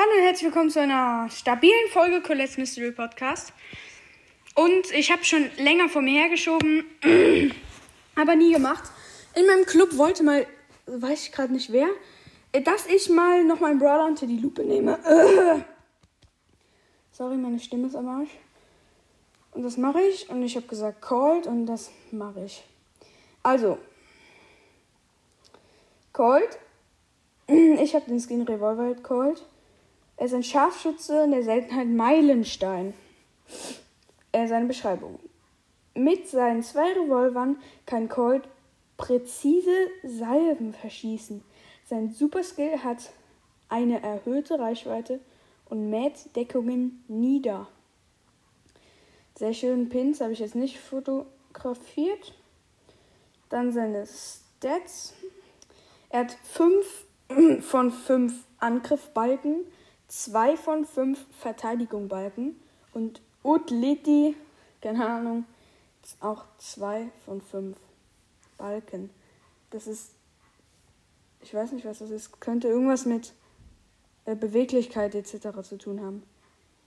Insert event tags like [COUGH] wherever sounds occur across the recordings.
Hallo und herzlich willkommen zu einer stabilen Folge Colette's Mystery Podcast. Und ich habe schon länger vor mir hergeschoben, [CLEARS THROAT] aber nie gemacht. In meinem Club wollte mal, weiß ich gerade nicht wer, äh, dass ich mal noch meinen Brawler unter die Lupe nehme. [CLEARS THROAT] Sorry, meine Stimme ist am Arsch. Und das mache ich. Und ich habe gesagt Cold und das mache ich. Also, Cold. [CLEARS THROAT] Ich habe den Skin Revolver Cold. Er ist ein Scharfschütze in der Seltenheit Meilenstein. Er ist eine Beschreibung. Mit seinen zwei Revolvern kann Colt präzise Salven verschießen. Sein Superskill hat eine erhöhte Reichweite und mäht Deckungen nieder. Sehr schönen Pins habe ich jetzt nicht fotografiert. Dann seine Stats. Er hat 5 [CLEARS THROAT] von 5 Angriffbalken, 2 von 5 Verteidigung Balken und Utliti, keine Ahnung, auch 2 von 5 Balken. Das ist, ich weiß nicht, was das ist, könnte irgendwas mit äh, Beweglichkeit etc. zu tun haben.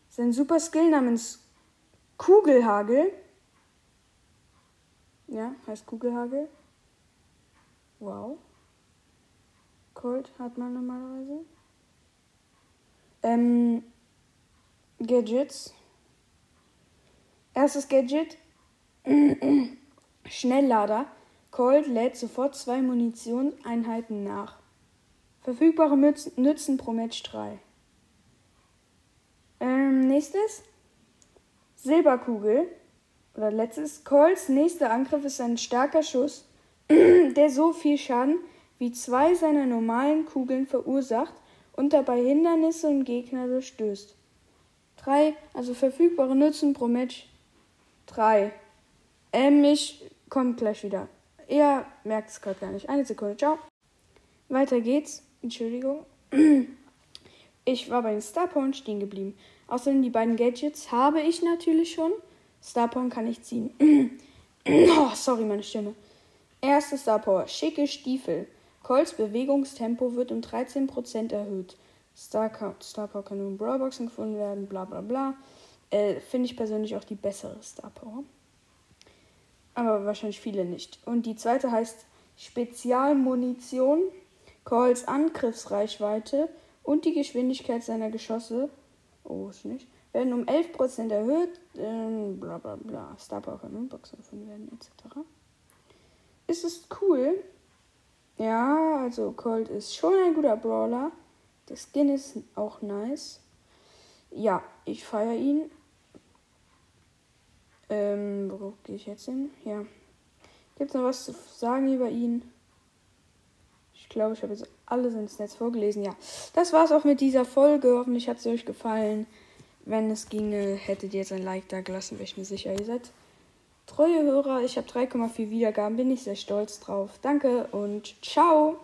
Sein Super Skill namens Kugelhagel, ja, heißt Kugelhagel. Wow. Cold hat man normalerweise. Ähm, Gadgets. Erstes Gadget. [CLEARS THROAT] Schnelllader. Cold lädt sofort zwei Munitionseinheiten nach. Verfügbare Nützen pro Match 3. Ähm, nächstes. Silberkugel. Oder letztes. Colts nächster Angriff ist ein starker Schuss, [CLEARS THROAT] der so viel Schaden wie zwei seiner normalen Kugeln verursacht und dabei Hindernisse und Gegner durchstößt. 3. Also verfügbare Nutzen pro Match 3. Ähm, ich komme gleich wieder. Ihr merkt es gerade gar nicht. Eine Sekunde, ciao. Weiter geht's. Entschuldigung. [CLEARS THROAT] Ich war bei den Starporn stehen geblieben. Außerdem die beiden Gadgets habe ich natürlich schon. Starporn kann ich ziehen. [CLEARS THROAT] oh, sorry, meine Stimme. Erste Starpower. Schicke Stiefel. Colts Bewegungstempo wird um 13% erhöht. Star, Star Power kann nur in Brawlboxen gefunden werden, bla bla bla. Äh, Finde ich persönlich auch die bessere Star Power. Aber wahrscheinlich viele nicht. Und die zweite heißt Spezialmunition. Calls Angriffsreichweite und die Geschwindigkeit seiner Geschosse oh, ist nicht, werden um 11% erhöht. Ähm, bla bla bla. Star Power kann nur in Boxen gefunden werden, etc. Ist es cool? Ja, also Colt ist schon ein guter Brawler. Der Skin ist auch nice. Ja, ich feiere ihn. Ähm, wo gehe ich jetzt hin? Ja. Gibt es noch was zu sagen über ihn? Ich glaube, ich habe jetzt alles ins Netz vorgelesen. Ja, das war's auch mit dieser Folge. Hoffentlich hat es euch gefallen. Wenn es ginge, hättet ihr jetzt ein Like da gelassen, wäre ich mir sicher. Ihr seid treue Hörer. Ich habe 3,4 Wiedergaben, bin ich sehr stolz drauf. Danke und ciao.